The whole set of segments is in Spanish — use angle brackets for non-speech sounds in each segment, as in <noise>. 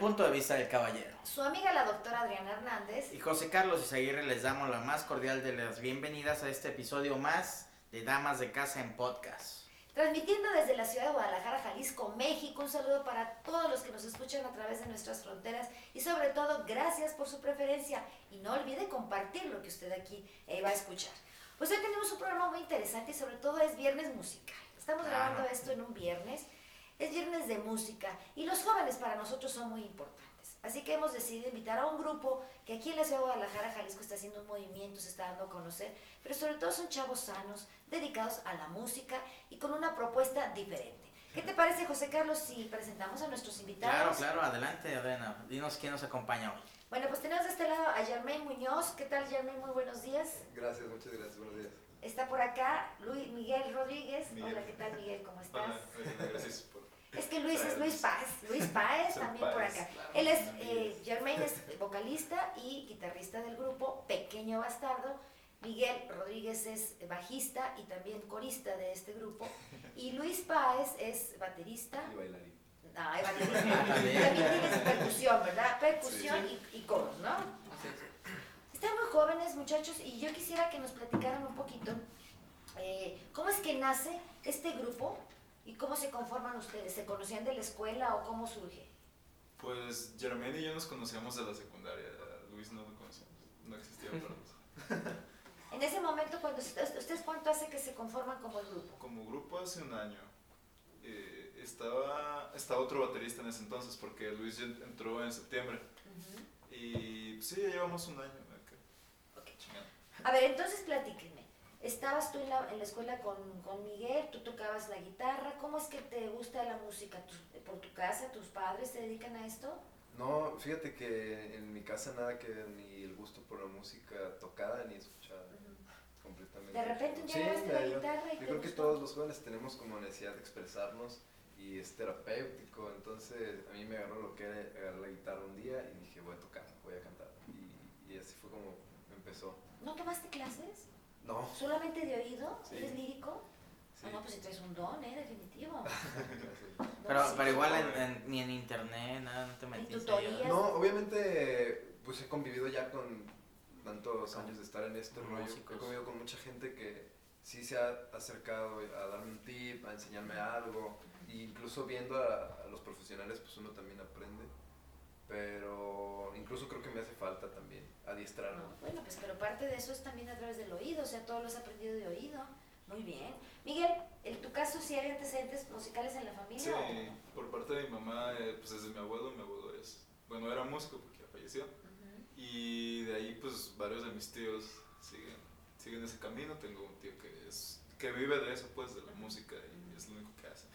Punto de vista del caballero. Su amiga la doctora Adriana Hernández. Y José Carlos Izaguirre les damos la más cordial de las bienvenidas a este episodio más de Damas de Casa en Podcast. Transmitiendo desde la ciudad de Guadalajara, Jalisco, México, un saludo para todos los que nos escuchan a través de nuestras fronteras y sobre todo gracias por su preferencia y no olvide compartir lo que usted aquí eh, va a escuchar. Pues hoy tenemos un programa muy interesante y sobre todo es viernes musical. Estamos grabando esto en un viernes, es viernes de música y los jóvenes para nosotros son muy importantes. Así que hemos decidido invitar a un grupo que aquí en la ciudad de Guadalajara, Jalisco, está haciendo un movimiento, se está dando a conocer, pero sobre todo son chavos sanos, dedicados a la música y con una propuesta diferente. ¿Qué te parece, José Carlos, si presentamos a nuestros invitados? Claro, claro, adelante, Adriana. Dinos quién nos acompaña hoy. Bueno, pues tenemos de este lado a Germain Muñoz. ¿Qué tal, Germain? Muy buenos días. Gracias, muchas gracias. Buenos días. Está por acá Luis Miguel Rodríguez. Hola, ¿qué tal, Miguel? ¿Cómo estás? Hola, gracias por es que Luis es Luis Paz, Luis <laughs> Páez también por acá. Él es, eh, Germain es <laughs> vocalista y guitarrista del grupo Pequeño Bastardo. Miguel Rodríguez es bajista y también corista de este grupo. Y Luis Páez es baterista. Y bailarín. No, es baterista. <laughs> también tienes percusión, ¿verdad? Percusión Y, y coros, ¿no? Están muy jóvenes, muchachos, y yo quisiera que nos platicaran un poquito eh, cómo es que nace este grupo ¿Y cómo se conforman ustedes? ¿Se conocían de la escuela o cómo surge? Pues Germain y yo nos conocíamos de la secundaria. Luis no lo conocíamos, no existía para nosotros. <laughs> en ese momento, cuando ¿ustedes cuánto hace que se conforman como grupo? Como grupo hace un año. Eh, estaba, estaba otro baterista en ese entonces porque Luis entró en septiembre. Y pues, sí, ya llevamos un año. Okay. A ver, entonces platíquenme. Estabas tú en la, en la escuela con, con, Miguel, tú tocabas la guitarra. ¿Cómo es que te gusta la música? ¿Por tu casa, tus padres se dedican a esto? No, fíjate que en mi casa nada que ni el gusto por la música tocada ni escuchada. Completamente. De repente un día sí, la guitarra y Yo creo que todos los jóvenes tenemos como necesidad de expresarnos y es terapéutico. Entonces a mí me agarró lo que era agarrar la guitarra un día y dije voy a tocar, voy a cantar. Y, y así fue como empezó. ¿No tomaste clases? No. ¿Solamente de oído? ¿Eres lírico? Sí. Ah, no, pues es un don, ¿eh? Definitivo. <laughs> pero, pero igual en, ni en internet, nada, no te metiste. No, obviamente, pues he convivido ya con tantos años de estar en este rollo. He convivido con mucha gente que sí se ha acercado a darme un tip, a enseñarme algo. E incluso viendo a, a los profesionales, pues uno también aprende pero incluso creo que me hace falta también adiestrarme. bueno, pues pero parte de eso es también a través del oído, o sea, todo lo has aprendido de oído. Muy bien. Miguel, ¿en tu caso sí hay antecedentes musicales en la familia? Sí, por parte de mi mamá, eh, pues desde mi abuelo, mi abuelo es, bueno, era músico porque ya falleció. Y de ahí, pues varios de mis tíos siguen, siguen ese camino. Tengo un tío que es que vive de eso, pues, de la música y es lo único que hace.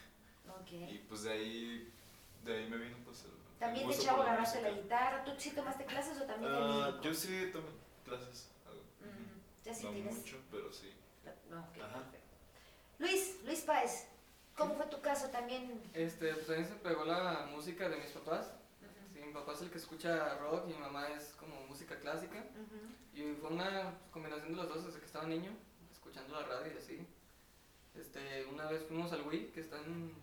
Okay. Y pues de ahí, de ahí me vino pues el ¿También de chavo agarraste la, guitarra? ¿Tú sí tomaste clases o también uh, lírico? Yo sí tomé clases. Ya sí no tienes. mucho, pero sí. No, okay, Luis, Luis Páez, ¿cómo fue tu caso también? Este, pues a mí se pegó la música de mis papás. Sí, mi papá es el que escucha rock y mi mamá es como música clásica. Y fue una combinación de los dos desde que estaba niño, escuchando la radio y así. Este, una vez fuimos al Wii, que está en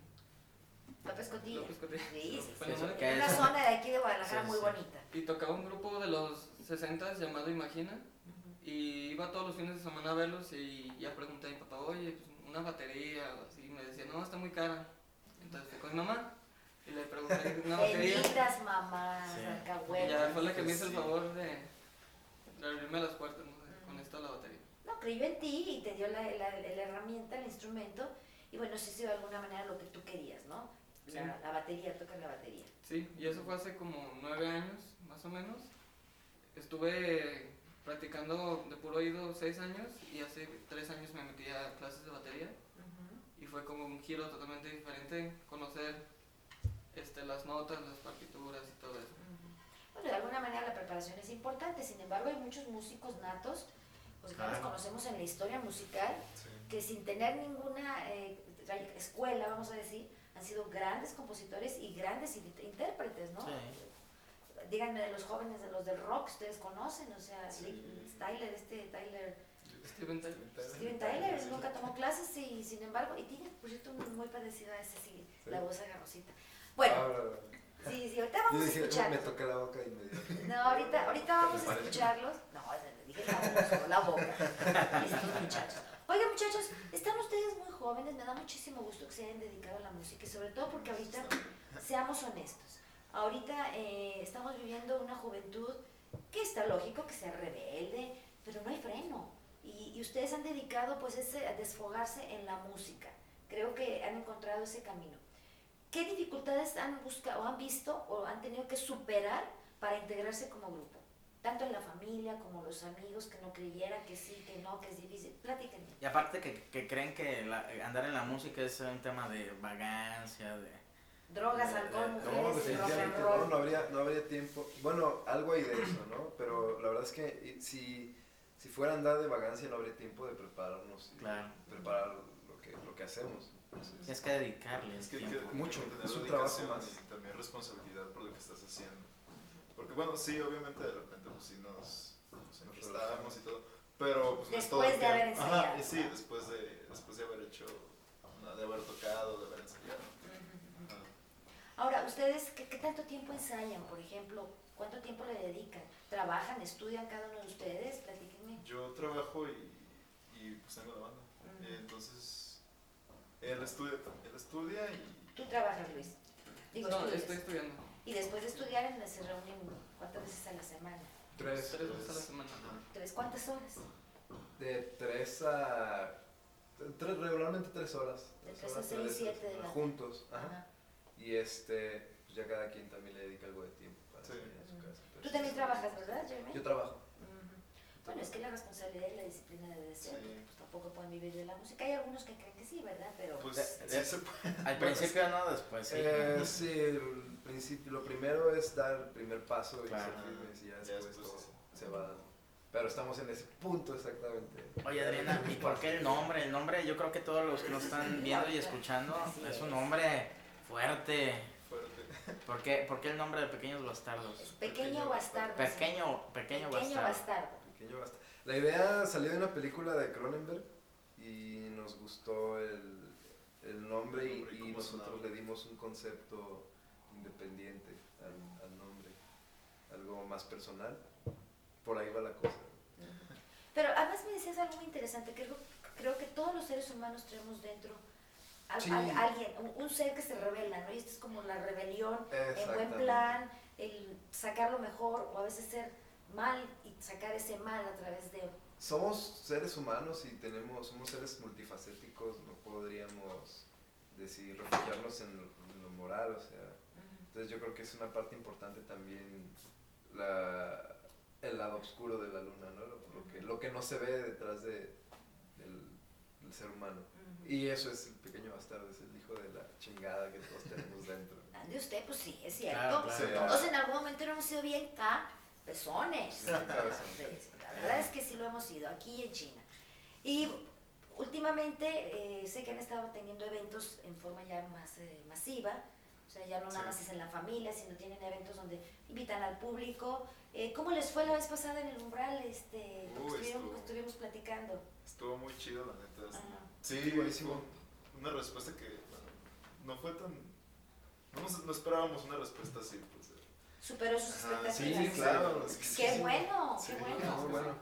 López Cotilla. López Cotilla. Sí, sí, sí. una zona de aquí de Guadalajara muy bonita. Y tocaba un grupo de los 60 llamado Imagina. Y iba todos los fines de semana a verlos y ya pregunté a mi papá, oye, pues una batería o así. Me decía, no, está muy cara. Entonces fui con mi mamá y le pregunté una <laughs> batería. Benditas mamás, sí. Y ya fue la que me hizo el favor de, de abrirme las puertas ¿no? con esto de la batería. No, creyó en ti y te dio la, la, la herramienta, el instrumento. Y bueno, sí se de alguna manera lo que tú querías, ¿no? La, batería, tocar la batería. Sí, y eso fue hace como nueve años, más o menos. Estuve practicando de puro oído seis años y hace tres años me metí a clases de batería. Y fue como un giro totalmente diferente, conocer este, las notas, las partituras y todo eso. Bueno, de alguna manera la preparación es importante, sin embargo hay muchos músicos natos, pues que los conocemos en la historia musical, que sin tener ninguna eh, escuela, vamos a decir, han sido grandes compositores y grandes intérpretes, ¿no? Díganme de los jóvenes, de los del rock, ustedes conocen, o sea, Tyler, este Tyler. Steven Tyler. Steven Tyler, nunca tomó clases y sin embargo, y tiene, por cierto, muy parecido a ese, sí, la voz agarrosita. Bueno, Sí, sí, ahorita vamos Yo a escucharlos. me toqué la boca y me dio. No, ahorita, ahorita vamos a escucharlos. No, le dije la voz, no la boca. <laughs> Estos muchachos. Oigan, muchachos, están ustedes muy jóvenes. Me da muchísimo gusto que se hayan dedicado a la música y sobre todo porque ahorita, seamos honestos, ahorita eh, estamos viviendo una juventud que está lógico que sea rebelde, pero no hay freno. Y, y ustedes han dedicado pues ese, a desfogarse en la música. Creo que han encontrado ese camino. ¿Qué dificultades han buscado o han visto o han tenido que superar para integrarse como grupo? Tanto en la familia como los amigos que no creyeran que sí, que no, que es difícil. Platíquenme. Y aparte que, que creen que la- andar en la música es un tema de vagancia, de... Drogas, alcohol, No, rock and no, roll. no habría, no habría tiempo. Bueno, algo hay de eso, ¿no? Pero la verdad es que si, si fuera a andar de vagancia no habría tiempo de prepararnos y Claro. preparar lo que, lo que hacemos. Entonces, Es que dedicarle Es que que Mucho, es un trabajo más. Y también responsabilidad por lo que estás haciendo. Porque bueno, sí, obviamente de repente pues sí nos, nos enfiestamos y todo, pero pues no es todo Después de haber ensayado, Ajá, y sí, después de, después de haber hecho, de haber tocado, de haber ensayado. Ahora, ¿ustedes qué, qué tanto tiempo ensayan, por ejemplo? ¿Cuánto tiempo le dedican? ¿Trabajan, estudian cada uno de ustedes? Platíquenme. Yo trabajo y, y pues tengo la banda. Ujú. Y entonces, él estudia, él estudia y Tú trabajas, Luis. Digo, No, estudias. estoy estudiando. Y después de estudiar, en- se reúnen cuántas veces a la semana. tres, Tres veces a la semana. ¿Tres? ¿Cuántas horas? de tres a... Tres, regularmente tres horas. De tres tres a seis, siete de la- Juntos. Ajá. Ajá. Y este, pues ya cada quien también le dedica algo de tiempo para Sí. salir a su casa. Tú también trabajas, ¿verdad, Jeremy? Yo trabajo. Bueno, es que la responsabilidad y la disciplina debe ser, Sí. Tampoco pueden vivir de la música. Hay algunos que creen que sí, ¿verdad? Pero pues De- sí de- se. Al principio no, después sí. Eh, sí, el principio, lo primero es dar el primer paso y Claro. firmes y ya Ya después después todo sí. se va dando. Pero estamos en ese punto exactamente. Oye Adriana, ¿y por qué el nombre? El nombre yo creo que todos los que nos están viendo y escuchando Así es un nombre fuerte. fuerte. ¿Por qué, por qué el nombre de Pequeños Bastardos? pequeño Pequeño bastardo. Pequeño, pequeño, Pequeño bastardo. bastardo. Pequeño basta. La idea salió de una película de Cronenberg y nos gustó el, el nombre y, Nombre y y cómo nosotros le dimos un concepto independiente al, al nombre, algo más personal. Por ahí va la cosa. Pero además me decías algo muy interesante, que creo, creo que todos los seres humanos tenemos dentro al- Sí. al- alguien, un, un ser que se revela, ¿no? Y esto es como la rebelión en buen plan, el sacar lo mejor o a veces ser mal y sacar ese mal a través de... Somos seres humanos y tenemos, somos seres multifacéticos, no podríamos decir, refugiarnos en lo, en lo moral, o sea, entonces yo creo que es una parte importante también la, el lado oscuro de la luna, ¿no? Lo, lo que, lo que no se ve detrás de, del, del ser humano. Y eso es el pequeño bastardo, es el hijo de la chingada que todos tenemos dentro. <laughs> De usted, pues sí, es cierto. Claro, claro. Todos en algún momento no hemos sido bien cabezones. Sí, La verdad es que sí lo hemos sido, aquí y en China. Y últimamente eh, sé que han estado teniendo eventos en forma ya más eh, masiva. O sea, ya no nada más es en la familia, sino tienen eventos donde invitan al público. Eh, ¿Cómo les fue la vez pasada en el umbral? Este, porque Uy, estuvimos, platicando. Estuvo muy chido, la neta. Ajá. Sí, buenísimo. Una respuesta que bueno, no fue tan. No, no esperábamos una respuesta así. Pues. Superó sus expectativas. sí, claro. es que sí, Qué sí. bueno, Sí, qué bueno. Muy bueno.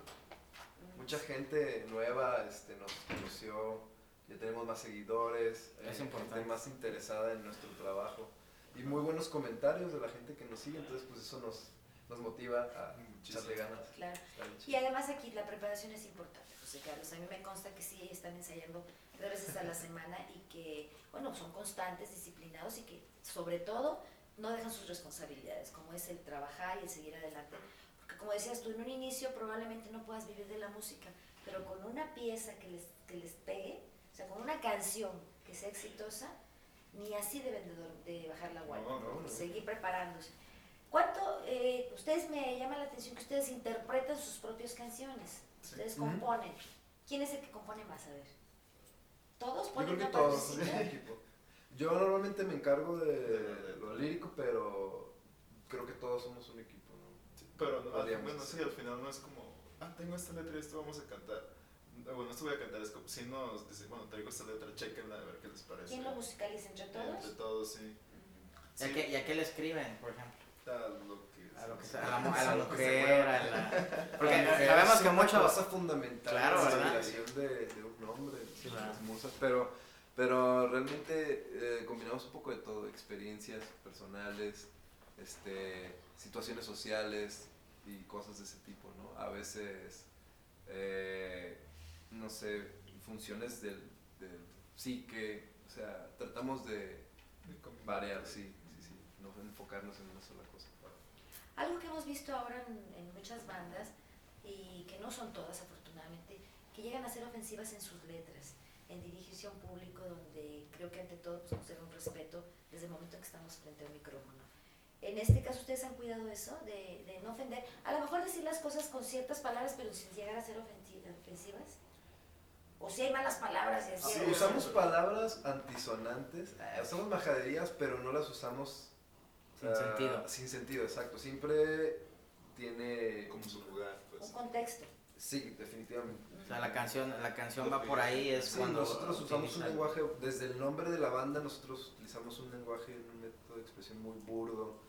Mucha gente nueva este, nos conoció, ya tenemos más seguidores, Es hay importante. gente más interesada en nuestro trabajo y muy buenos comentarios de la gente que nos sigue, entonces pues eso nos, nos motiva a echarle ganas. Claro. Y además aquí la preparación es importante, José Carlos. A mí me consta que sí están ensayando tres veces a la <laughs> semana y que, bueno, son constantes, disciplinados y que sobre todo no dejan sus responsabilidades, como es el trabajar y el seguir adelante. Porque como decías tú, en un inicio probablemente no puedas vivir de la música, pero con una pieza que les, que les pegue, o sea, con una canción que sea exitosa, ni así deben de, de bajar la guardia, No, no, no. seguir preparándose. ¿Cuánto, eh, ustedes me llama la atención que ustedes interpretan sus propias canciones? Sí. Ustedes componen. ¿Quién es el que compone más? A ver. ¿Todos Yo ponen creo que una todos, partecita? <laughs> el equipo. Yo normalmente me encargo de, De- lo lírico, pero creo que todos somos un equipo, ¿no? Sí, Pero no, al- Podríamos bueno, sí, al final no es como, ah, tengo esta letra y esto vamos a cantar. Bueno, esto voy a cantar, es como si nos dice, bueno, traigo esta letra, chequenla a ver qué les parece. ¿Quién lo musicaliza entre todos? Entre todos, sí. ¿Y, a qué, ¿Y a qué le escriben, por ejemplo? A lo que, A, lo que se- sea, a, la, a la <laughs> a la... <laughs> Porque La sabemos es que una muchos... cosa fundamental Claro, la ¿verdad? inspiración de, de un hombre, Sí, las musas, pero, pero realmente eh, combinamos un poco de todo, experiencias personales, este, situaciones sociales y cosas de ese tipo, ¿no? A veces, eh, no sé, funciones del, del psique, o sea, tratamos de de variar, sí, sí, sí, no enfocarnos en una sola cosa. Algo que hemos visto ahora en, en muchas bandas, y que no son todas afortunadamente, que llegan a ser ofensivas en sus letras, en dirigirse a un público donde creo que ante todo pues, conserva un respeto desde el momento en que estamos frente a un micrófono. En este caso, ¿ustedes han cuidado eso? De, de no ofender, a lo mejor decir las cosas con ciertas palabras, pero sin llegar a ser ofensi- ofensivas. O si hay malas palabras y así. Sí, usamos palabras antisonantes, eh, usamos majaderías, pero no las usamos Sin ah, sentido. Sin sentido, exacto. Siempre tiene Como su lugar, pues. Un contexto. Sí, definitivamente. O sea, la canción, la canción va por ahí, es Sí, cuando... nosotros usamos un lenguaje, desde el nombre de la banda, nosotros utilizamos un lenguaje, un método de expresión muy burdo,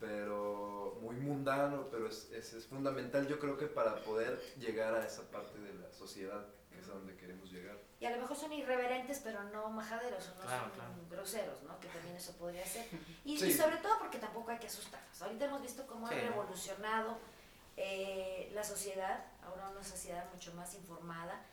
pero muy mundano, pero es, es, es fundamental yo creo que para poder llegar a esa parte de la sociedad, que es a donde queremos llegar. Y a lo mejor son irreverentes, pero no majaderos o no Claro, son claro. groseros, ¿no? Que también eso podría ser. Y, Sí. y sobre todo porque tampoco hay que asustarlos. Ahorita hemos visto cómo Sí. ha revolucionado eh, la sociedad, ahora una sociedad mucho más informada,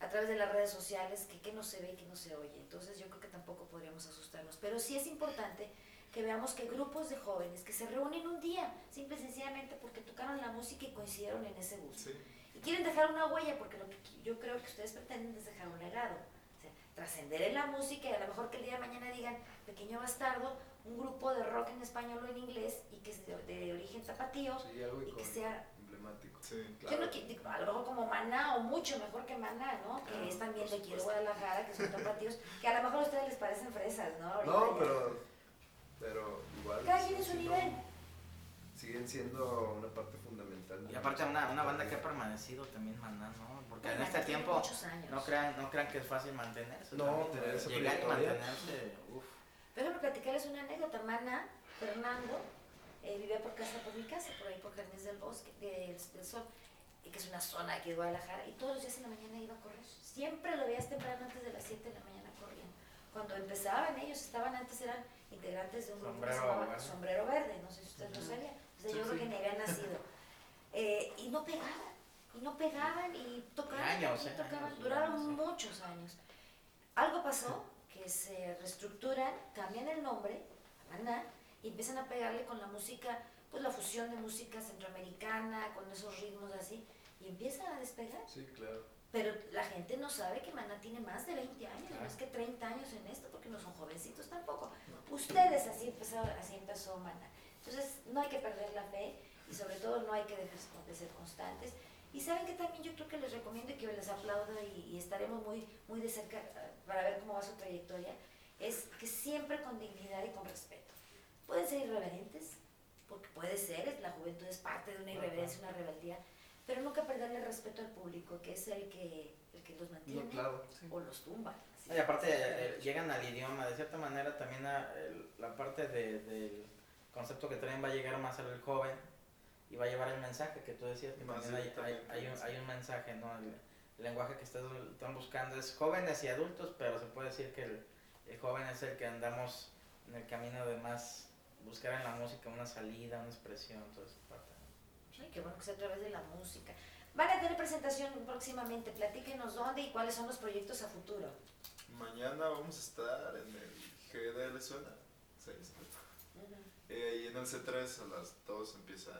a través de las redes sociales, que qué no se ve y qué no se oye. Entonces yo creo que tampoco podríamos asustarnos. Pero sí es importante que veamos que grupos de jóvenes que se reúnen un día, simple y sencillamente porque tocaron la música y coincidieron en ese gusto Sí. y quieren dejar una huella porque lo que yo creo que ustedes pretenden es dejar un legado, o sea, trascender en la música y a lo mejor que el día de mañana digan Pequeño Bastardo, un grupo de rock en español o en inglés y que es de, de origen tapatío Sí, y que sea, emblemático. Sí. yo no a lo mejor como Maná o mucho mejor que Maná, ¿no? Claro, que es también de aquí de. Guadalajara, que son tapatíos, que a lo mejor a ustedes les parecen fresas, ¿no? No, pero, pero igual. Cada quien en su sí, nivel. siguen siendo una parte fundamental. Y aparte una, una banda que ha permanecido también Maná, ¿no? Porque en Maná este tiempo muchos años. no crean, no crean que es fácil mantenerse. No, también, tener esa Llegar y mantenerse, uf. Por ejemplo, platicarles una anécdota. Mana, Fernando, eh, vivía por casa, por mi casa, por ahí por Jardines del Bosque, del, del Sol, y que es una zona aquí de Guadalajara, y todos los días en la mañana iba a correr. Siempre lo veías temprano antes de las 7 de la mañana corriendo. Cuando empezaban ellos, estaban antes, eran integrantes de un grupo que se Sombrero llamaba Verde. Sombrero Verde, no sé si ustedes lo sabían. O sea, Sí, yo creo sí. que ni habían nacido. <laughs> Eh, y no pegaban, y no pegaban, y tocaban, Años, y eh, tocaban, años, duraron años, muchos años. Algo pasó que se reestructuran, cambian el nombre, a Maná, y empiezan a pegarle con la música, pues la fusión de música centroamericana, con esos ritmos así, y empiezan a despegar. Sí, claro. Pero la gente no sabe que Maná tiene más de 20 años, más que 30 años en esto, porque no son jovencitos tampoco. Ustedes así empezaron, así empezó Maná. Entonces no hay que perder la fe y sobre todo no hay que dejar de ser constantes. Y saben que también yo creo que les recomiendo y que les aplaudo y, y estaremos muy, muy de cerca eh, para ver cómo va su trayectoria, es que siempre con dignidad y con respeto. Pueden ser irreverentes, porque puede ser, la juventud es parte de una irreverencia, una rebeldía, pero nunca perderle el respeto al público, que es el que, el que los mantiene No, claro. o los tumba. Y aparte eh, llegan al idioma, de cierta manera también a, el- la parte de- del concepto que traen va a llegar más al joven y va a llevar el mensaje que tú decías, que también hay, hay, directamente, hay un, hay un mensaje, ¿no? El, el lenguaje que estás- están buscando es jóvenes y adultos, pero se puede decir que el, el joven es el que andamos en el camino de más buscar en la música una salida, una expresión, toda esa parte. Ay, qué bueno que sea a través de la música. Van a tener presentación próximamente, platíquenos dónde y cuáles son los proyectos a futuro. Mañana vamos a estar en el GDL Suena. ¿sí? Eh, y en el C3 a las 2 empieza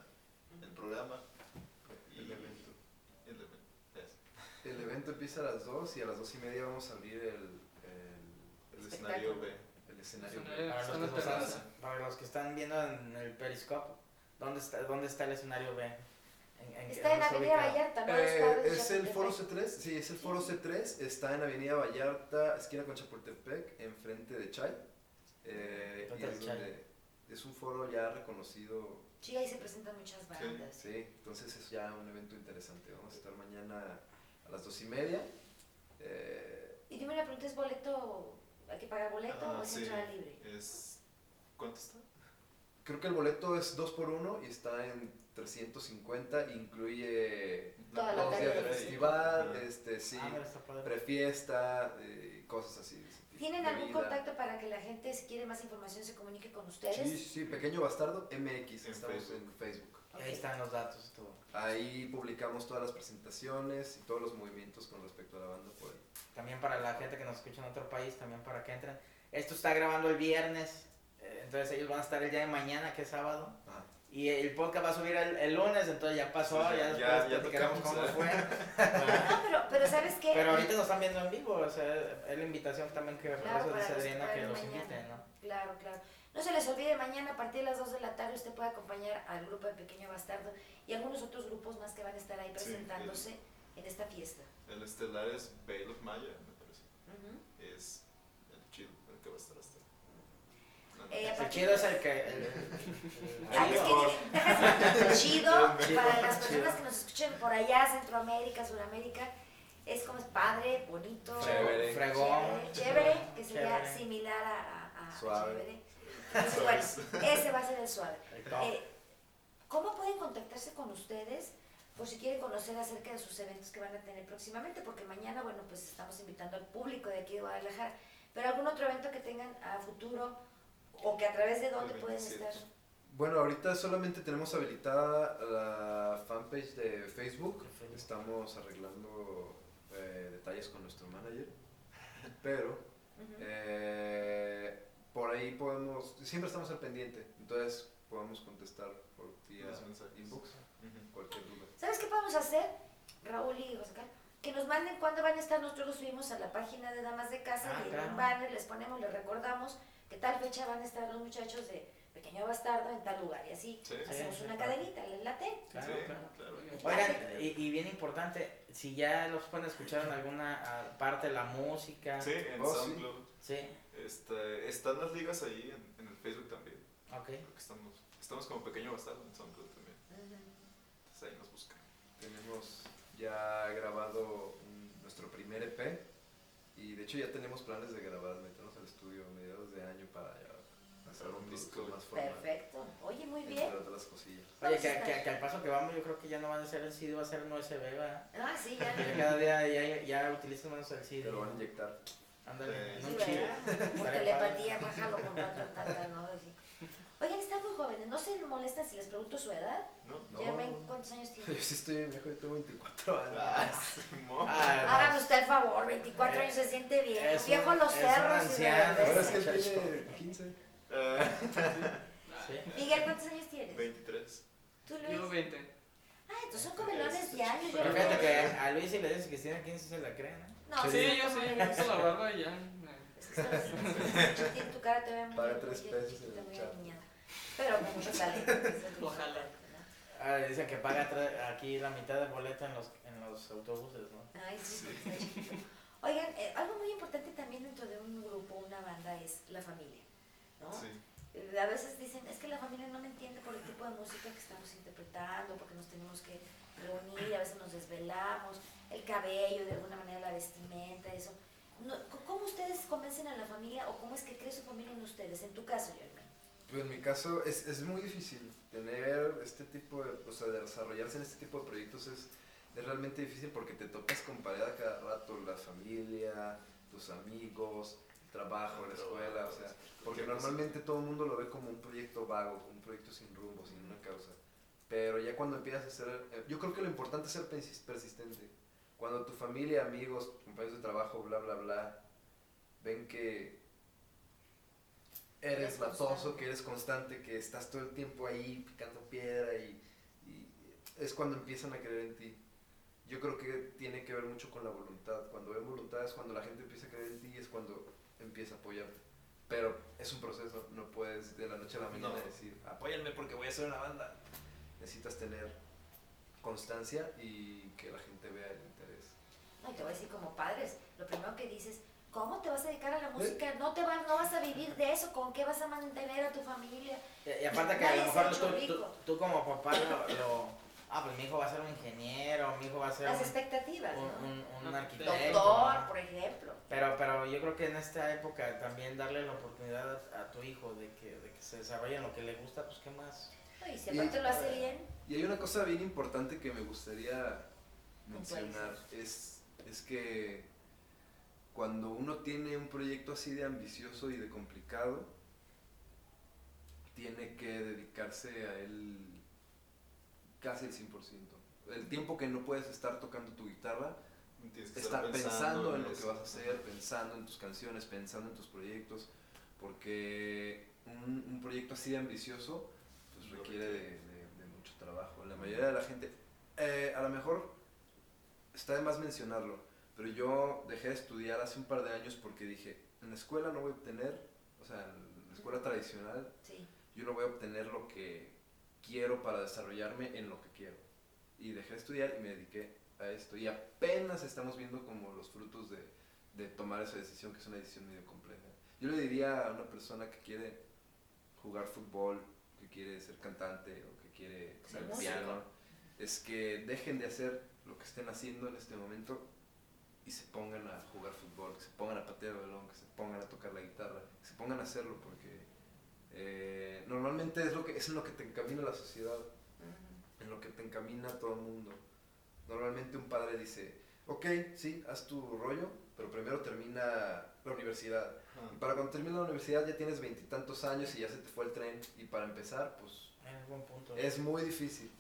el programa. Y El evento. el evento, eso. El evento empieza a las 2 y a las 2 y media vamos a abrir el, el, El escenario B. el escenario. Para los, que están, para los que están viendo en el Periscope, ¿dónde está, dónde está el escenario B? ¿En, en- Está en Avenida? Vallarta, ¿no? Eh, es el foro C3, sí, es el foro C3, está en Avenida Vallarta, esquina con Chapultepec, enfrente de Chay. Eh, y es, Chay. donde- es un foro ya reconocido, Sí, ahí se presentan muchas bandas. sí, entonces es ya un evento interesante. Vamos a estar mañana a las dos y media. Eh, Y dime una pregunta, ¿es boleto, hay que pagar boleto Ah, o es sí. entrada libre? Es, ¿Cuánto está? creo que el boleto es 2 por 1 y está en 350, incluye Toda la dos días de festival, este, sí, Ah, prefiesta, eh, cosas así. ¿Tienen algún bebida. contacto para que la gente, si quiere más información, se comunique con ustedes? Sí, sí, sí, Pequeño Bastardo MX, En estamos Facebook. en Facebook. Y Ahí están los datos y todo. Ahí publicamos todas las presentaciones y todos los movimientos con respecto a la banda por ahí. También para la gente que nos escucha en otro país, también para que entren. Esto está grabando el viernes, eh, entonces ellos van a estar el día de mañana, que es sábado. Ajá. Y el podcast va a subir el, el lunes, entonces ya pasó, Sí, ya, ya- después ya- ya cómo fue. <laughs> No, pero, pero ¿sabes qué? Pero ahorita nos están viendo en vivo, o sea, es la invitación también que Claro, refuerza para dice Adriana que los inviten, ¿no? Claro, claro. No se les olvide, mañana a partir de las 2 de la tarde usted puede acompañar al grupo de Pequeño Bastardo y algunos otros grupos más que van a estar ahí Sí, presentándose en esta fiesta. El estelar es Veil of Maya, me parece. Ujú. Es el chido, el que va a estar hasta. Eh, El chido es el que... el- el- <laughs> el- Ah, es chido. <laughs> para las personas que nos escuchen por allá, Centroamérica, Suramérica, es como es padre, bonito, Chévere. Fregón. chévere, chévere, que sería Chévere. similar a, a- a Suave. chévere. Pues bueno, ese va a ser el suave. El. Eh, ¿Cómo pueden contactarse con ustedes por si quieren conocer acerca de sus eventos que van a tener próximamente? Porque mañana, bueno, pues estamos invitando al público de aquí de Guadalajara, pero algún otro evento que tengan a futuro o que a través de dónde pueden 27. estar. Bueno, ahorita solamente tenemos habilitada la fanpage de Facebook. Estamos arreglando eh, detalles con nuestro manager. Pero eh, por ahí podemos, siempre estamos al pendiente. Entonces podemos contestar por vía inbox cualquier duda. ¿Sabes qué podemos hacer, Raúl y José Carlos? Que nos manden cuándo van a estar, nosotros los subimos a la página de Damas de Casa Ah, y en un banner les ponemos, les recordamos que tal fecha van a estar los muchachos de Pequeño Bastardo en tal lugar y así Sí. hacemos Sí, una cadenita, ¿les late? Claro, Sí, claro. claro. Oigan, y, y bien importante, si ya los pueden escuchar en alguna ah, parte de la música. Sí, en Oh. SoundCloud. Sí, Este, están las ligas ahí en, en el Facebook también. ok. Porque estamos, estamos como pequeño bastardo en SoundCloud también. Entonces ahí nos buscan. Tenemos ya grabado un- nuestro primer EP y de hecho ya tenemos planes de grabar, meternos al estudio a mediados de año para ya hacer un disco más formal. Perfecto. Oye, muy Entre bien. otras cosillas. Oye, que, que, que al paso que vamos, yo creo que ya no van a ser el CD, va a ser un USB, ¿verdad? Ah, sí, Que ya. cada día ya, ya utilizan menos el CD. Te lo van a inyectar. Ándale, Sí, en Sí, un chip. ¿verdad? Por telepatía, bájalo con tantas, ¿no? Así. Oigan, están muy jóvenes, ¿no se molestan si les pregunto su edad? ¿No? No. Germain, ¿cuántos años <laughs> Yo tiene? sí estoy viejo, yo tengo 24 años. Ah, <laughs> Hágame usted el favor, 24 años se siente bien. Es un- Viejo los un cerros y anciano. de Ahora es que él tiene 15. Eh, Sí. <laughs> Miguel, ¿cuántos años tienes? 23. ¿Tú, Yo Luis? 20. Ah, entonces son comelones de años. Pero fíjate no- que a Luis si le dices que tiene 15 se la creen, ¿eh? No, Sí, Sí, yo sí, me hizo la barba y ya. Es que estás- tiene tu cara te ve muy Paga tres pesos en el chat. Pero Ojalá. Ah, dicen que paga aquí la mitad de boleto en los, en los autobuses, ¿no? Ay, sí, chiquito. Oigan, eh, algo muy importante también dentro de un grupo, una banda, es la familia, ¿no? Sí. Eh, A veces dicen, es que la familia no me entiende por el tipo de música que estamos interpretando, porque nos tenemos que reunir, a veces nos desvelamos, el cabello, de alguna manera la vestimenta, eso. No, ¿Cómo ustedes convencen a la familia o cómo es que cree su familia en ustedes? En tu caso, Germán. Pues en mi caso es, es muy difícil tener este tipo de, o sea, de desarrollarse en este tipo de proyectos es, es realmente difícil porque te topas con pared a cada rato, la familia, tus amigos, el trabajo, la escuela, o sea, porque normalmente todo el mundo lo ve como un proyecto vago, como un proyecto sin rumbo, sin una causa. Pero ya cuando empiezas a hacer, eh, yo creo que lo importante es ser persis- persistente. Cuando tu familia, amigos, compañeros de trabajo, bla, bla, bla, ven que Eres latoso, que eres constante, que estás todo el tiempo ahí picando piedra y, y es cuando empiezan a creer en ti. Yo creo que tiene que ver mucho con la voluntad. Cuando ven voluntad es cuando la gente empieza a creer en ti, es cuando empieza a apoyarte. Pero es un proceso, no puedes de la noche a la mañana No. decir, apóyenme porque voy a hacer una banda. Necesitas tener constancia y que la gente vea el interés. No, y te voy a decir como padres, lo primero que dices, ¿cómo te vas a dedicar a la música? No te vas, no vas a vivir de eso, ¿con qué vas a mantener a tu familia? Y, y aparte que a lo mejor tú, tú, tú como papá lo, lo, ah, pues mi hijo va a ser un ingeniero, mi hijo va a ser Las un, expectativas, un, ¿no? un- un arquitecto. Doctor, ¿no? por ejemplo. Pero, pero yo creo que en esta época también darle la oportunidad a, a tu hijo de que, de que se desarrolle en lo que le gusta, pues qué más. No, Y si aparte lo hace bien, Y hay una cosa bien importante que me gustaría mencionar, es, es que cuando uno tiene un proyecto así de ambicioso y de complicado, tiene que dedicarse a él casi el 100%. El tiempo que no puedes estar tocando tu guitarra, estar pensando en lo que vas a hacer, pensando en tus canciones, pensando en tus proyectos, porque un, un proyecto así de ambicioso pues, Lo requiere de, requiere. de- de mucho trabajo. La mayoría de la gente, eh, a lo mejor está de más mencionarlo, pero yo dejé de estudiar hace un par de años porque dije, en la escuela no voy a obtener, o sea, en la escuela tradicional, sí. yo no voy a obtener lo que quiero para desarrollarme en lo que quiero. Y dejé de estudiar y me dediqué a esto. Y apenas estamos viendo como los frutos de, de tomar esa decisión, que es una decisión medio compleja. Yo le diría a una persona que quiere jugar fútbol, que quiere ser cantante o que quiere Ser piano, es que dejen de hacer lo que estén haciendo en este momento y se pongan a jugar fútbol, que se pongan a patear el balón, que se pongan a tocar la guitarra, que se pongan a hacerlo porque eh, normalmente es, lo que, es en lo que te encamina la sociedad, en lo que te encamina todo el mundo. Normalmente un padre dice, ok, sí, haz tu rollo, pero primero termina la universidad. Y para cuando termine la universidad ya tienes veintitantos años y ya se te fue el tren. Y para empezar, pues Es buen punto. es muy difícil.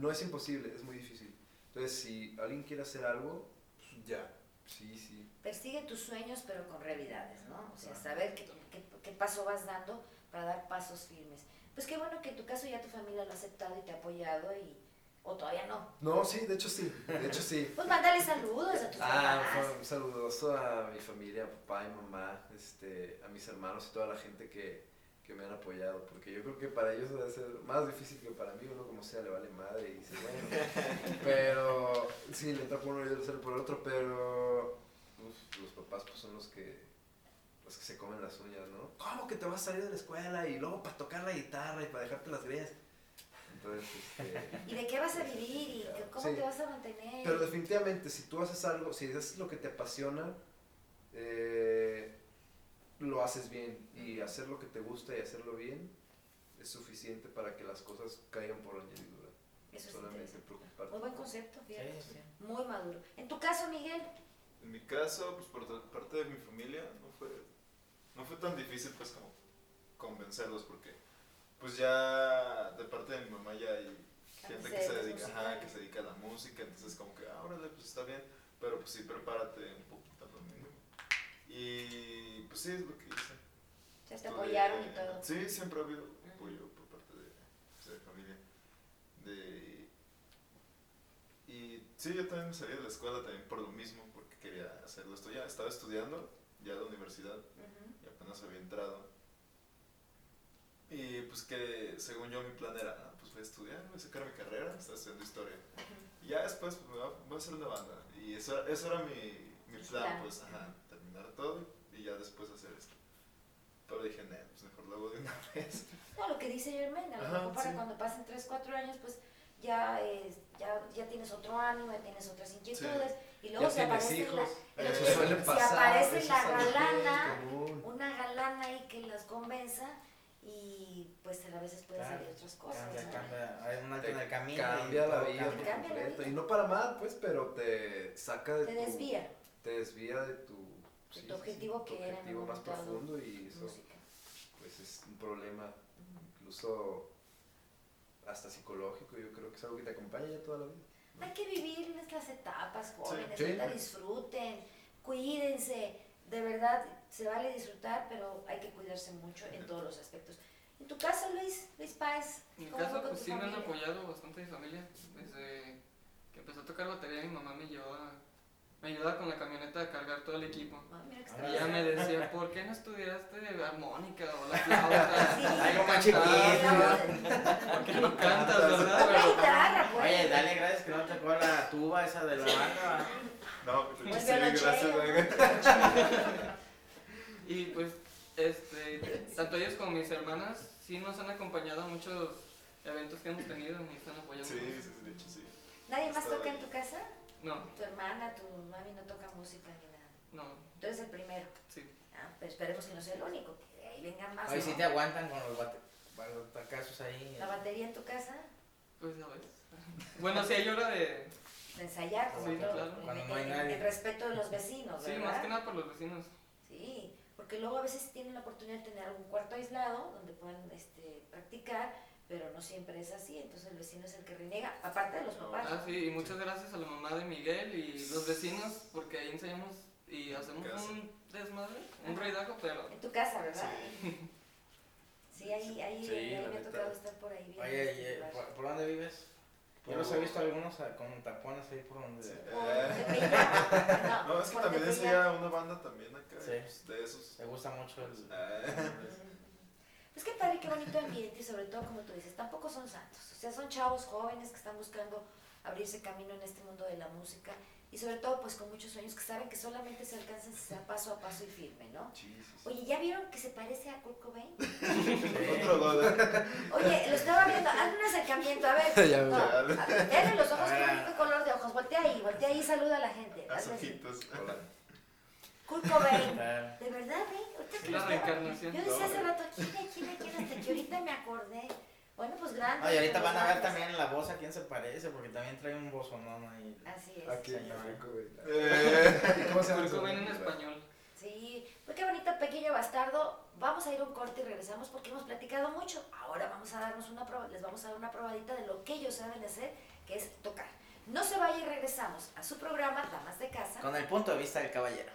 No es imposible, es muy difícil. Entonces, si alguien quiere hacer algo, ya, sí, sí. Persigue tus sueños, pero con realidades, ¿no? O sea, saber qué, qué, qué paso vas dando para dar pasos firmes. Pues qué bueno que en tu caso ya tu familia lo ha aceptado y te ha apoyado y... O todavía no. No, sí, de hecho sí, de hecho sí. Pues mándale saludos a tus Ah, papás. fue un saludoso a mi familia, papá y mamá, este, a mis hermanos y toda la gente que, que me han apoyado, porque yo creo que para ellos debe ser más difícil que para mí, uno como sea le vale madre y dice, bueno, <laughs> pero sí, le entra por uno y le sale por el otro, pero uf, los papás pues son los que, los que se comen las uñas, ¿no? ¿Cómo que te vas a salir de la escuela y luego para tocar la guitarra y para dejarte las greñas? Entonces, este... <laughs> ¿Y de qué vas a vivir? ¿Y cómo Sí. te vas a mantener? Pero definitivamente, si tú haces algo, si haces lo que te apasiona, eh, lo haces bien. Y hacer lo que te gusta y hacerlo bien es suficiente para que las cosas caigan por añadidura. Eso es Solamente preocuparte. Muy buen concepto, fíjate. Sí, sí. Muy maduro. En tu caso, Miguel, En mi caso, pues por parte de mi familia no fue, no fue tan difícil pues como convencerlos porque pues ya de parte de mi mamá ya hay gente que se dedica, ajá, que se dedica a la música, entonces como que, ah, órale, pues está bien, pero pues sí, prepárate un también. Y pues sí, es lo que hice. ya te apoyaron y todo. Sí, siempre ha habido apoyo por parte de, pues, de familia. De, y sí, yo también me salí de la escuela también por lo mismo, porque quería hacerlo esto ya. Estaba estudiando ya la universidad y apenas había entrado. Y pues que según yo mi plan era, ah, pues voy a estudiar, voy a sacar mi carrera, estaba estudiando historia. Y ya después pues, me voy a- voy a hacer una banda. Y eso, eso era mi, mi plan, plan. pues, ajá, terminar todo y ya después hacer esto. Pero dije, no, pues mejor lo hago de una <laughs> vez. No, lo que dice Germain, a lo mejor para sí. cuando pasen 3, 4 años, pues ya, eh, ya, ya tienes otro ánimo, ya tienes otras inquietudes. Y luego Ya si tienes aparece hijos. la, Eh, si eso suele aparece eso la galana, una galana ahí que las convenza y pues a veces puede Claro, salir otras cosas. Cambia, ¿no? cambia. Hay un alto Te en el camino. Cambia la vida por cambia. Cambia la completo. vida. Y no para mal, pues, pero te saca de Te tu... desvía Te desvía de tu... tu objetivo que tu era en objetivo más profundo y eso música. pues es un problema incluso hasta psicológico, yo creo que es algo que te acompaña ya toda la vida. Hay que vivir estas etapas jóvenes, Sí. ahorita disfruten, cuídense, de verdad se vale disfrutar, pero hay que cuidarse mucho en todos los aspectos. En tu caso, Luis, Luis Páez, En mi ¿cómo fue caso, con pues sí me han apoyado bastante mi familia. Desde que empezó a tocar batería, mi mamá me llevó a- me ayudaba con la camioneta a cargar todo el equipo. Ay, mira Ah, Y ella me decía, <laughs> ¿por qué no estudiaste armónica o la flauta? Sí. Algo más chiquito. ¿Por qué no cantas, verdad? Guitarra, pues. Oye, dale gracias que no te tocó la tuba esa de la banda. No, pues Muy sí, gracias. Y pues, este, tanto ellos como mis hermanas sí nos han acompañado a muchos eventos que hemos tenido y están apoyando. Sí, sí, sí, de hecho sí. ¿Nadie más toca en tu casa? No, ¿Tu hermana, tu mami no toca música ni nada? no, Tú eres el primero. sí. Ah, pero esperemos que no sea el único, que ahí vengan más. Hoy ¿no? sí te aguantan con los batacazos ahí. ¿La batería en tu casa? Pues ya ves. <laughs> Bueno, sí hay hora de... De ensayar, como Sí, todo, claro. en- Cuando no hay en- nadie. en respeto de los vecinos, Sí, ¿verdad? más que nada por los vecinos. Sí, porque luego a veces tienen la oportunidad de tener algún cuarto aislado donde puedan este, practicar, pero no siempre es así, entonces el vecino es el que reniega, aparte de los papás. Ah, sí, y muchas gracias a la mamá de Miguel y los vecinos porque ahí ensayamos y hacemos Casa. un desmadre, un ruidajo, pero... En tu casa, ¿verdad? Sí, <laughs> ahí, ahí, Sí, ahí me ha tocado estar por ahí. viendo Oye, este eh. ¿por, por dónde vives? Yo los he visto algunos ah, con tapones ahí por donde. Sí. Tepeyac. No, es que también hacía una banda también acá, Sí. de esos. Me gusta mucho el. Ah. Pues qué padre, qué bonito ambiente y sobre todo, como tú dices, tampoco son santos. O sea, son chavos jóvenes que están buscando abrirse camino en este mundo de la música y sobre todo pues con muchos sueños que saben que solamente se alcanzan si se da paso a paso y firme, ¿no? Oye, ¿ya vieron que se parece a Kurt Cobain? <laughs> Oye, lo estaba viendo, hazme un acercamiento, a ver. <laughs> Ya, no, a ver, los ojos, qué Ah. bonito color de ojos. Voltea ahí, voltea ahí y saluda a la gente. Ojitos. Hola. Kurt Cobain. <laughs> De verdad, ¿eh? Ahorita que Sí, lo la estaba- reencarnación. Yo decía hace rato, ¿quién, quién, quién? Hasta que ahorita me acordé. Bueno, pues grande. Ahorita van a ver también la voz a quién se parece, porque también trae un vozonón ahí. Así es. Aquí, güey. Eh, ¿Cómo se llama? Kurt Cobain en español. Sí, pues qué bonito pequeño bastardo. Vamos a ir a un corte y regresamos porque hemos platicado mucho. Ahora vamos a darnos una proba, les vamos a dar una probadita de lo que ellos saben hacer, que es tocar. No se vaya y regresamos a su programa Damas de Casa. Con el punto de vista del caballero.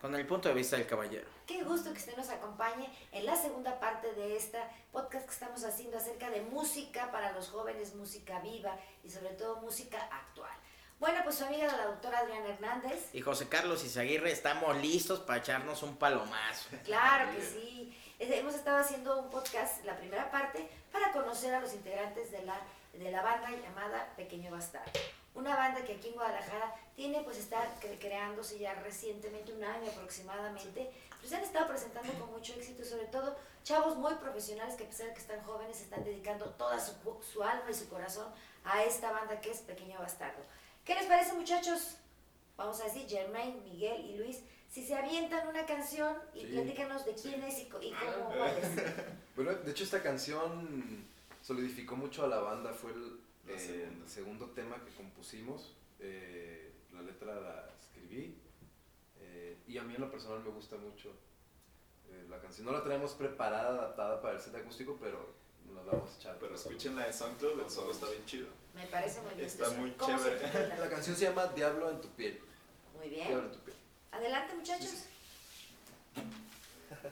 Con el punto de vista del caballero. Qué gusto que usted nos acompañe en la segunda parte de esta podcast que estamos haciendo acerca de música para los jóvenes, música viva y sobre todo música actual. Bueno, pues su amiga la doctora Adriana Hernández. Y José Carlos Izaguirre, estamos listos para echarnos un palomazo. Claro que sí. Hemos estado haciendo un podcast, la primera parte, para conocer a los integrantes de la, de la banda llamada Pequeño Bastardo. Una banda que aquí en Guadalajara tiene pues cre- creándose ya recientemente, un año aproximadamente. Pues se han estado presentando con mucho éxito, sobre todo chavos muy profesionales que a pesar de que están jóvenes están dedicando toda su, su alma y su corazón a esta banda que es Pequeño Bastardo. ¿Qué les parece muchachos? Vamos a decir, Germain, Miguel y Luis, si se avientan una canción y Sí. platícanos de quién es y, y cómo, cuál es. <laughs> Bueno, de hecho esta canción solidificó mucho a la banda, fue el, eh, el segundo tema que compusimos, eh, la letra la escribí eh, y a mí en lo personal me gusta mucho eh, la canción. No la traemos preparada, adaptada para el set acústico, pero nos la vamos a echar. Pero escuchen la de SoundCloud, el solo está bien chido. Me parece muy bien. Está muy ¿cómo se chévere. La canción se llama Diablo en tu piel. Muy Diablo bien. en tu piel. Adelante muchachos. Diablo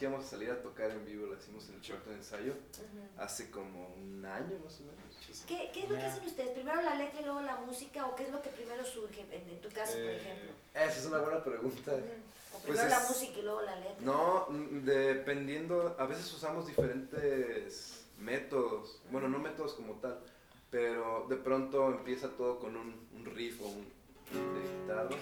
que íbamos a salir a tocar en vivo. La hicimos en el show de ensayo hace como un año más o menos. ¿Qué, qué es lo que hacen ustedes? ¿Primero la letra y luego la música? ¿O qué es lo que primero surge en, en tu caso, por Eh, ejemplo? Esa es una buena pregunta. Ujú. ¿O pues primero la es- música y luego la letra? No, dependiendo, a veces usamos diferentes métodos, bueno, no métodos como tal, pero de pronto empieza todo con un, un riff o un de guitarra,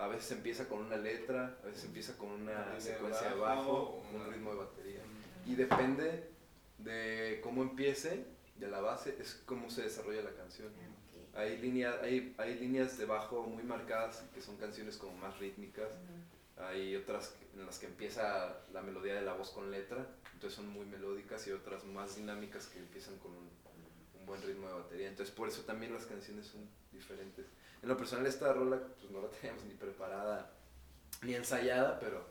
a veces empieza con una letra, a veces empieza con una secuencia de bajo, bajo, un una- ritmo de batería. Y depende de cómo empiece, de la base, es cómo se desarrolla la canción. Ok. Hay, línea, hay, hay líneas de bajo muy marcadas que son canciones como más rítmicas. Ujú. Hay otras en las que empieza la melodía de la voz con letra, entonces son muy melódicas y otras más dinámicas que empiezan con un, un buen ritmo de batería. Entonces por eso también las canciones son diferentes. En lo personal esta rola pues no la teníamos ni preparada ni ensayada, pero...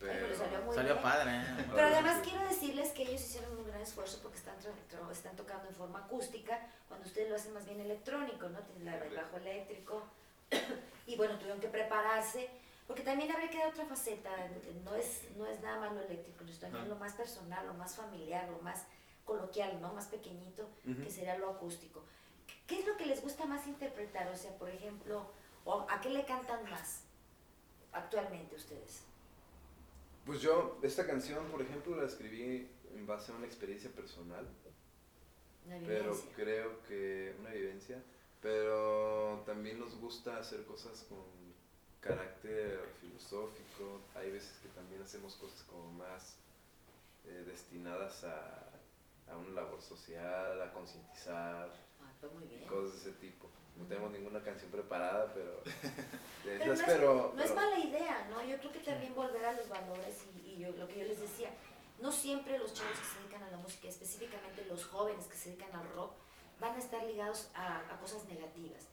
Pero salió muy Salió bien. padre, ¿eh? <laughs> Pero además quiero decirles que ellos hicieron un gran esfuerzo porque están, están tocando en forma acústica, cuando ustedes lo hacen más bien electrónico, ¿no? Tienen la- el bajo eléctrico. <coughs> y bueno, tuvieron que prepararse, porque también habría que dar otra faceta, no es, no es nada más lo eléctrico, es también lo más personal, lo más familiar, lo más coloquial, ¿no? Más pequeñito, que sería lo acústico. ¿Qué es lo que les gusta más interpretar? O sea, por ejemplo, ¿o ¿a qué le cantan más actualmente ustedes? Pues yo esta canción, por ejemplo, la escribí en base a una experiencia personal. Una pero creo que una vivencia, pero también nos gusta hacer cosas con carácter filosófico, hay veces que también hacemos cosas como más eh, destinadas a, a una labor social, a concientizar, pues muy bien. cosas de ese tipo. No tenemos ninguna canción preparada, pero... <laughs> Pero no, es, pero- no es mala idea, ¿no? Yo creo que también volver a los valores y, y yo, lo que yo les decía, no siempre los chavos que se dedican a la música, específicamente los jóvenes que se dedican al rock, van a estar ligados a, a cosas negativas.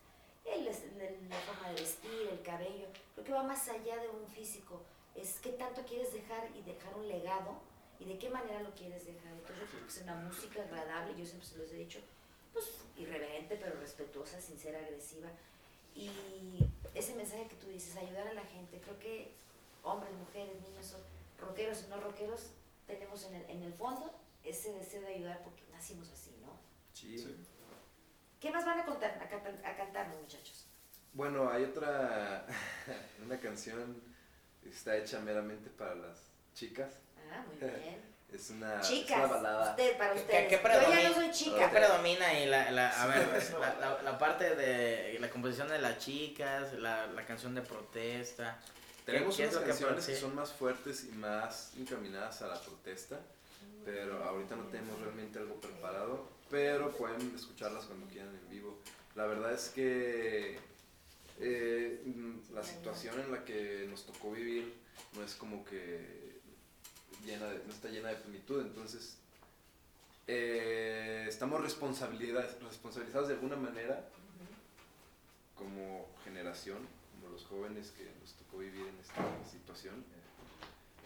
El, el- la forma de vestir, el cabello, creo que va más allá de un físico, es qué tanto quieres dejar y dejar un legado y de qué manera lo quieres dejar. Entonces yo creo que es una música agradable, yo siempre se los he dicho, pues irreverente pero respetuosa, sin ser agresiva. Y ese mensaje que tú dices, ayudar a la gente, creo que hombres, mujeres, niños, rockeros o no rockeros, tenemos en el, en el fondo ese deseo de ayudar porque nacimos así, ¿no? Sí. Sí. ¿Qué más van a contar, a, cantar, a cantarnos, muchachos? Bueno, hay otra, <laughs> una canción que está hecha meramente para las chicas. Ah, muy bien. Es una, es Chicas, una balada. usted, para ¿Qué- ustedes. qué Yo ya predomina? no soy ¿Qué chica. predomina y la, la, a ver, <laughs> la, la, la parte de la composición de las chicas, la, la canción de protesta? ¿Qué- Tenemos qué es unas que canciones que, aparece? son más fuertes y más encaminadas a la protesta, pero ahorita no tenemos realmente algo preparado, pero pueden escucharlas cuando quieran en vivo. La verdad es que eh, mm, la situación en la que nos tocó vivir no es como que llena de, no está llena de plenitud, entonces eh, estamos responsabilidad- responsabilizados de alguna manera como generación, como los jóvenes que nos tocó vivir en esta situación,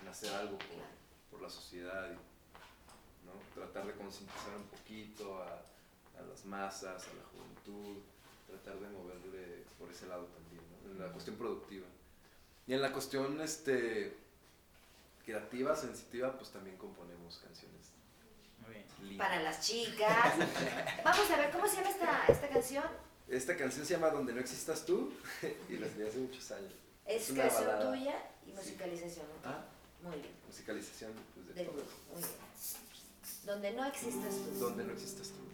en hacer algo por, por la sociedad ¿no? tratar de concientizar un poquito a, a las masas, a la juventud, tratar de moverle por ese lado también, ¿no? en la cuestión productiva. Y en la cuestión este, creativa, sensitiva, pues también componemos canciones Muy bien. lindas. Para las chicas. Vamos a ver, ¿cómo se llama esta, esta canción? Esta canción se llama Donde no existas tú <laughs> y la escribí hace muchos años. Es una creación balada. tuya y Sí. musicalización. ¿no? Ah, Muy bien. musicalización pues, de Del todo. Muy bien. Donde no existas tú. Donde no existas tú.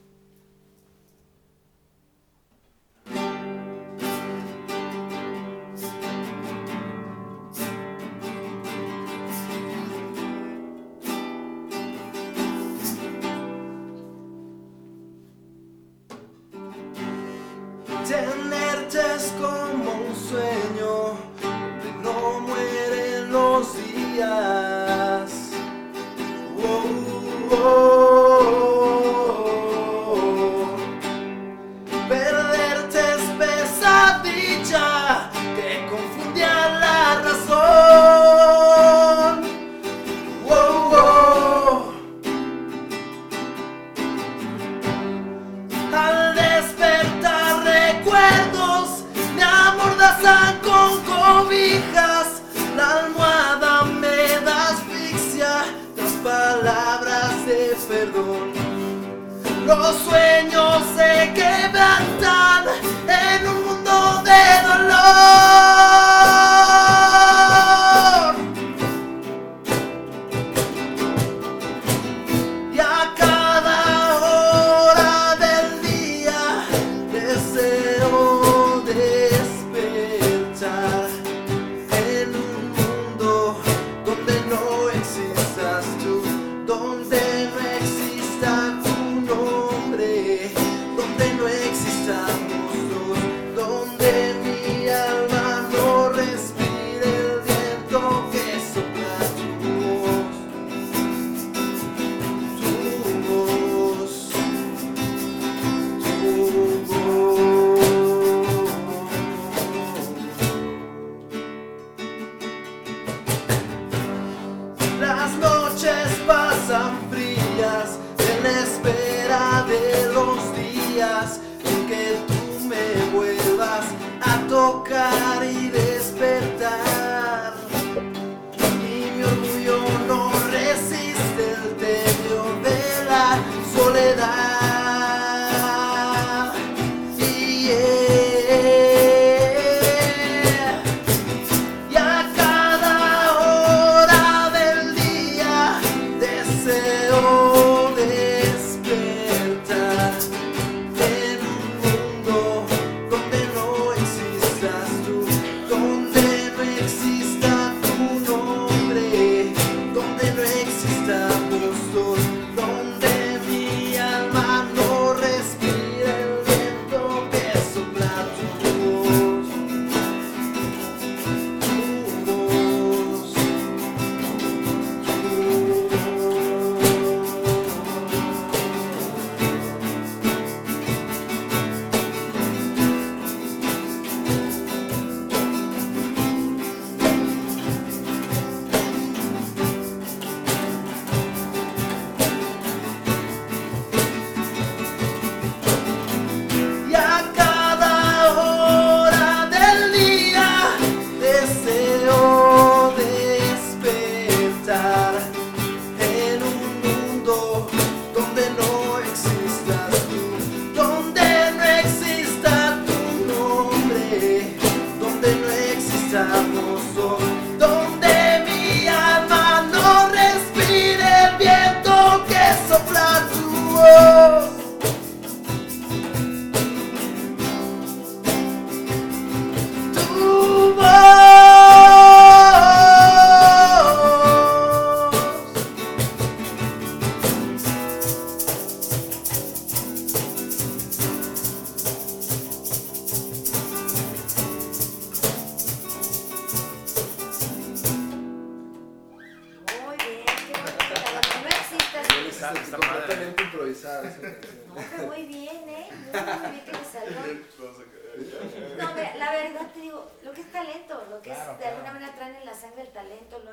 Los sueños se quebrantan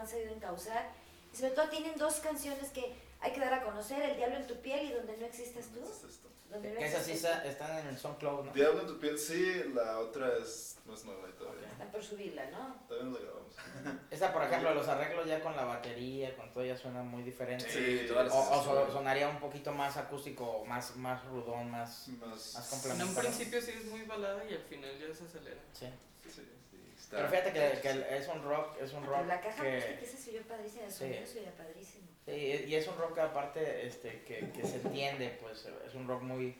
han sabido encauzar. Y sobre todo tienen dos canciones que hay que dar a conocer, El Diablo en tu piel y Donde no existes tú. Donde no esas sí está- están en el SoundCloud, ¿no? Diablo en tu piel, sí, la otra es, es nueva y todavía. Están por subirla, ¿no? Todavía no la grabamos. <laughs> Esa, por ejemplo, los arreglos ya con la batería, con todo, ya suena muy diferente. Sí, O, o so- sonaría un poquito más acústico, más, más rudón, más... Más, Más En complementario. un principio sí es muy balada y al final ya se acelera. Sí. sí. Está- Pero fíjate que, que es un rock, es un Ah, rock la caja que... que... se padrísimo, el Sí. se padrísimo. Sí, y es un rock aparte este, que, que se entiende, pues es un rock muy,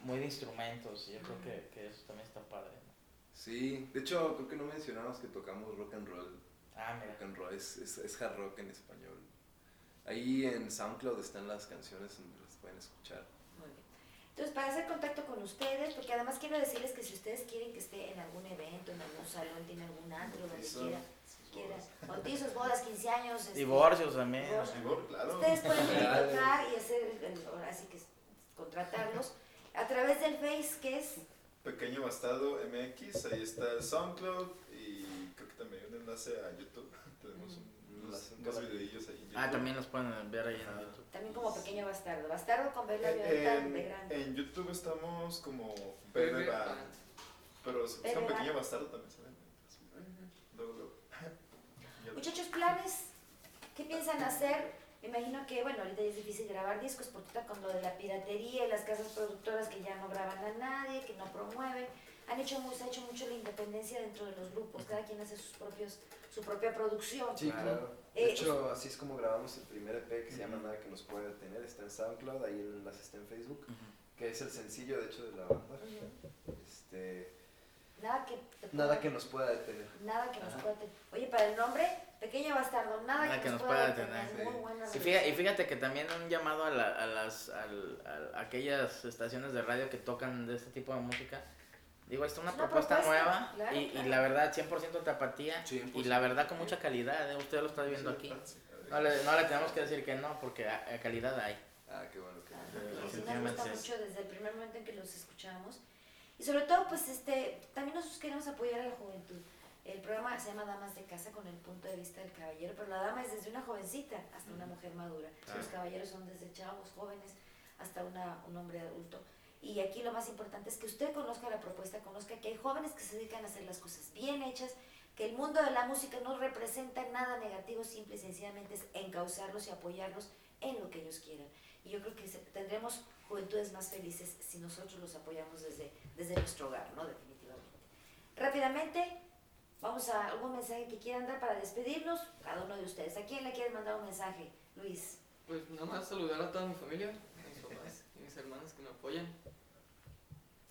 muy de instrumentos. y Yo creo que, que eso también está padre. ¿no? Sí, de hecho creo que no mencionamos que tocamos rock and roll. Ah, mira. Rock and roll es, es, es hard rock en español. Ahí en SoundCloud están las canciones donde las pueden escuchar. Entonces, para hacer contacto con ustedes, porque además quiero decirles que si ustedes quieren que esté en algún evento, en algún salón, tiene algún antro, donde quiera, quiera, bautizos, bodas, 15 años. este, Divorcios también. Divorcios. Mejor, claro. Ustedes pueden tocar y hacer, el- ahora sí que contratarlos a través del Face, que es Pequeño Bastardo MX, ahí está el SoundCloud y creo que también hay un enlace a YouTube. <laughs> Tenemos Un unos, enlace unos para- videillos ahí en YouTube. Ah, también los pueden ver ahí en YouTube. también como Pequeño Bastardo. Bastardo con B En, abierta de en, grande. en YouTube estamos como Bebe Bebe Band, Band. pero si buscan Band. Pequeño Bastardo también se ven. Ujú. Luego, luego. Ya- <laughs> Muchachos, planes, ¿qué piensan hacer? Me imagino que, bueno, ahorita ya es difícil grabar discos porque está con lo de la piratería y las casas productoras que ya no graban a nadie, que no promueven. Han hecho, se ha hecho mucho la independencia dentro de los grupos, cada quien hace sus propios, su propia producción. Sí, claro. De Eh, hecho, así es como grabamos el primer EP que se llama Nada que nos puede detener. Está en SoundCloud, ahí el enlace está en Facebook, que es el sencillo de hecho de la banda. Este, Nada que nada que nos pueda detener. Nada que nos Ajá. pueda tener. Oye, para el nombre, Pequeño Bastardo, nada, Nada que, nos pueda detener. sí. Muy buena Y fíjate, y fíjate que también un llamado a, la- a las al- a aquellas estaciones de radio que tocan de este tipo de música. Digo, esta es una, una propuesta, propuesta, nueva claro, y, y claro. la verdad 100% tapatía y 100%. la verdad con mucha calidad. ¿eh? Usted lo está viendo aquí. No le, no le tenemos que decir que no porque a- a calidad hay. Ah, qué bueno que Ajá, Sí, y sí nos gusta mucho desde el primer momento en que los escuchamos. Y sobre todo, pues este, también nosotros queremos apoyar a la juventud. El programa se llama Damas de Casa con el punto de vista del caballero, pero la dama es desde una jovencita hasta una mujer madura. Claro. Los caballeros son desde chavos, jóvenes, hasta una, un hombre adulto. Y aquí lo más importante es que usted conozca la propuesta, conozca que hay jóvenes que se dedican a hacer las cosas bien hechas, que el mundo de la música no representa nada negativo, simple y sencillamente es encauzarlos y apoyarlos en lo que ellos quieran. Y yo creo que tendremos juventudes más felices si nosotros los apoyamos desde, desde nuestro hogar, ¿no? Definitivamente. Rápidamente, vamos a algún mensaje que quieran dar para despedirnos, cada uno de ustedes. ¿A quién le quieren mandar un mensaje, Luis? Pues nada más saludar a toda mi familia, a mis papás y mis hermanas que me apoyan.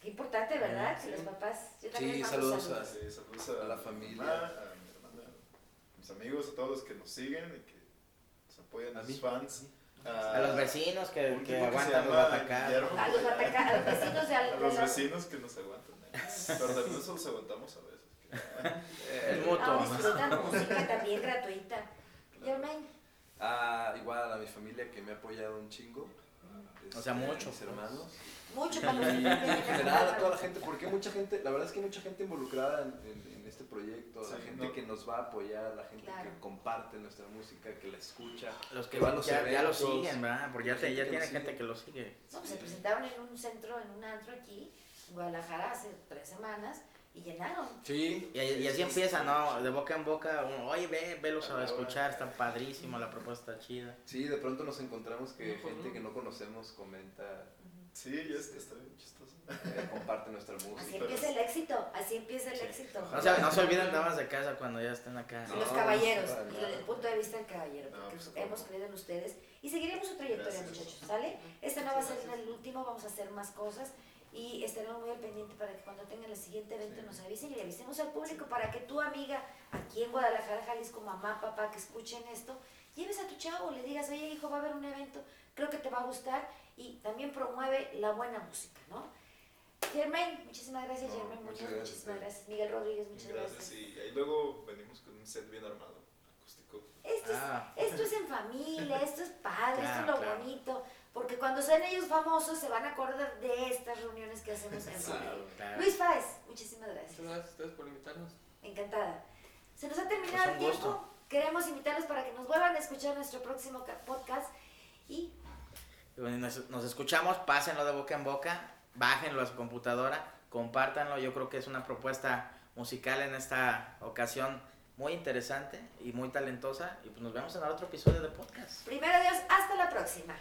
Qué importante, ¿verdad? Sí. Que los papás... Yo también Sí, saludos saludos. Sí, saludos a, A la mi familia. mamá, a mi hermana, a mis amigos, a todos los que nos siguen y que nos apoyan, a A sus fans. A los vecinos que, que aguantan los atacados. A los, ataca- a los vecinos de al- A los vecinos que nos aguantan. ¿eh? Pero también nosotros aguantamos a veces. Eh, <laughs> mutuo. Ah, disfrutan música también gratuita. Germain, Ah, igual a mi familia que me ha apoyado un chingo. O sea, Este, mucho, Mis pues. hermanos. Mucho para los en general a toda la gente, porque hay mucha gente, la verdad es que hay mucha gente involucrada en, en- en este proyecto, la gente no. que nos va a apoyar, la gente Claro. que comparte nuestra música, que la escucha. Los que que va a los ya, ya lo eventos. siguen, ¿verdad? Porque ya, te- tiene gente sigue. que lo sigue. No, pues se presentaron en un centro, en un antro aquí, en Guadalajara, hace tres semanas, y llenaron. Sí. Y, y así empieza, ¿no? De boca en boca, uno, oye, ve, velos a escuchar, está padrísimo, la propuesta está chida. Sí, de pronto nos encontramos que gente que no conocemos comenta, Sí, ya está, está bien chistoso. eh, comparte nuestra Así música. empieza el éxito, así empieza el éxito. No se, no se olviden damas de casa cuando ya estén acá. Y los No, caballeros, y nada. desde el punto de vista del caballero, No, porque pues, hemos creído en ustedes y seguiremos su trayectoria, Gracias. muchachos, ¿sale? Este no va a ser Gracias. el último, vamos a hacer más cosas y estaremos muy al pendiente para que cuando tengan el siguiente evento Sí. nos avisen y le avisemos al público para que tu amiga aquí en Guadalajara, Jalisco, mamá, papá, que escuchen esto, lleves a tu chavo, le digas, oye hijo, va a haber un evento, creo que te va a gustar y también promueve la buena música, ¿no? Germain, muchísimas gracias, No, Germain muchas gracias. muchísimas gracias. Miguel Rodríguez, muchas gracias. Gracias. Y ahí luego venimos con un set bien armado, acústico. Esto es Ah, Esto es en familia, esto es padre, esto es Claro, lo claro. bonito. porque cuando sean ellos famosos se van a acordar de estas reuniones que hacemos en <laughs> Promedio. Claro. Luis Fáez, muchísimas gracias. Muchas gracias a ustedes por invitarnos. Encantada. Se nos ha terminado Pues el tiempo. gusto. Queremos invitarlos para que nos vuelvan a escuchar nuestro próximo ca- podcast. Y nos, escuchamos, pásenlo de boca en boca, bájenlo a su computadora, compártanlo. Yo creo que es una propuesta musical en esta ocasión muy interesante y muy talentosa. Y pues nos vemos en el otro episodio de podcast. Primero Dios, hasta la próxima.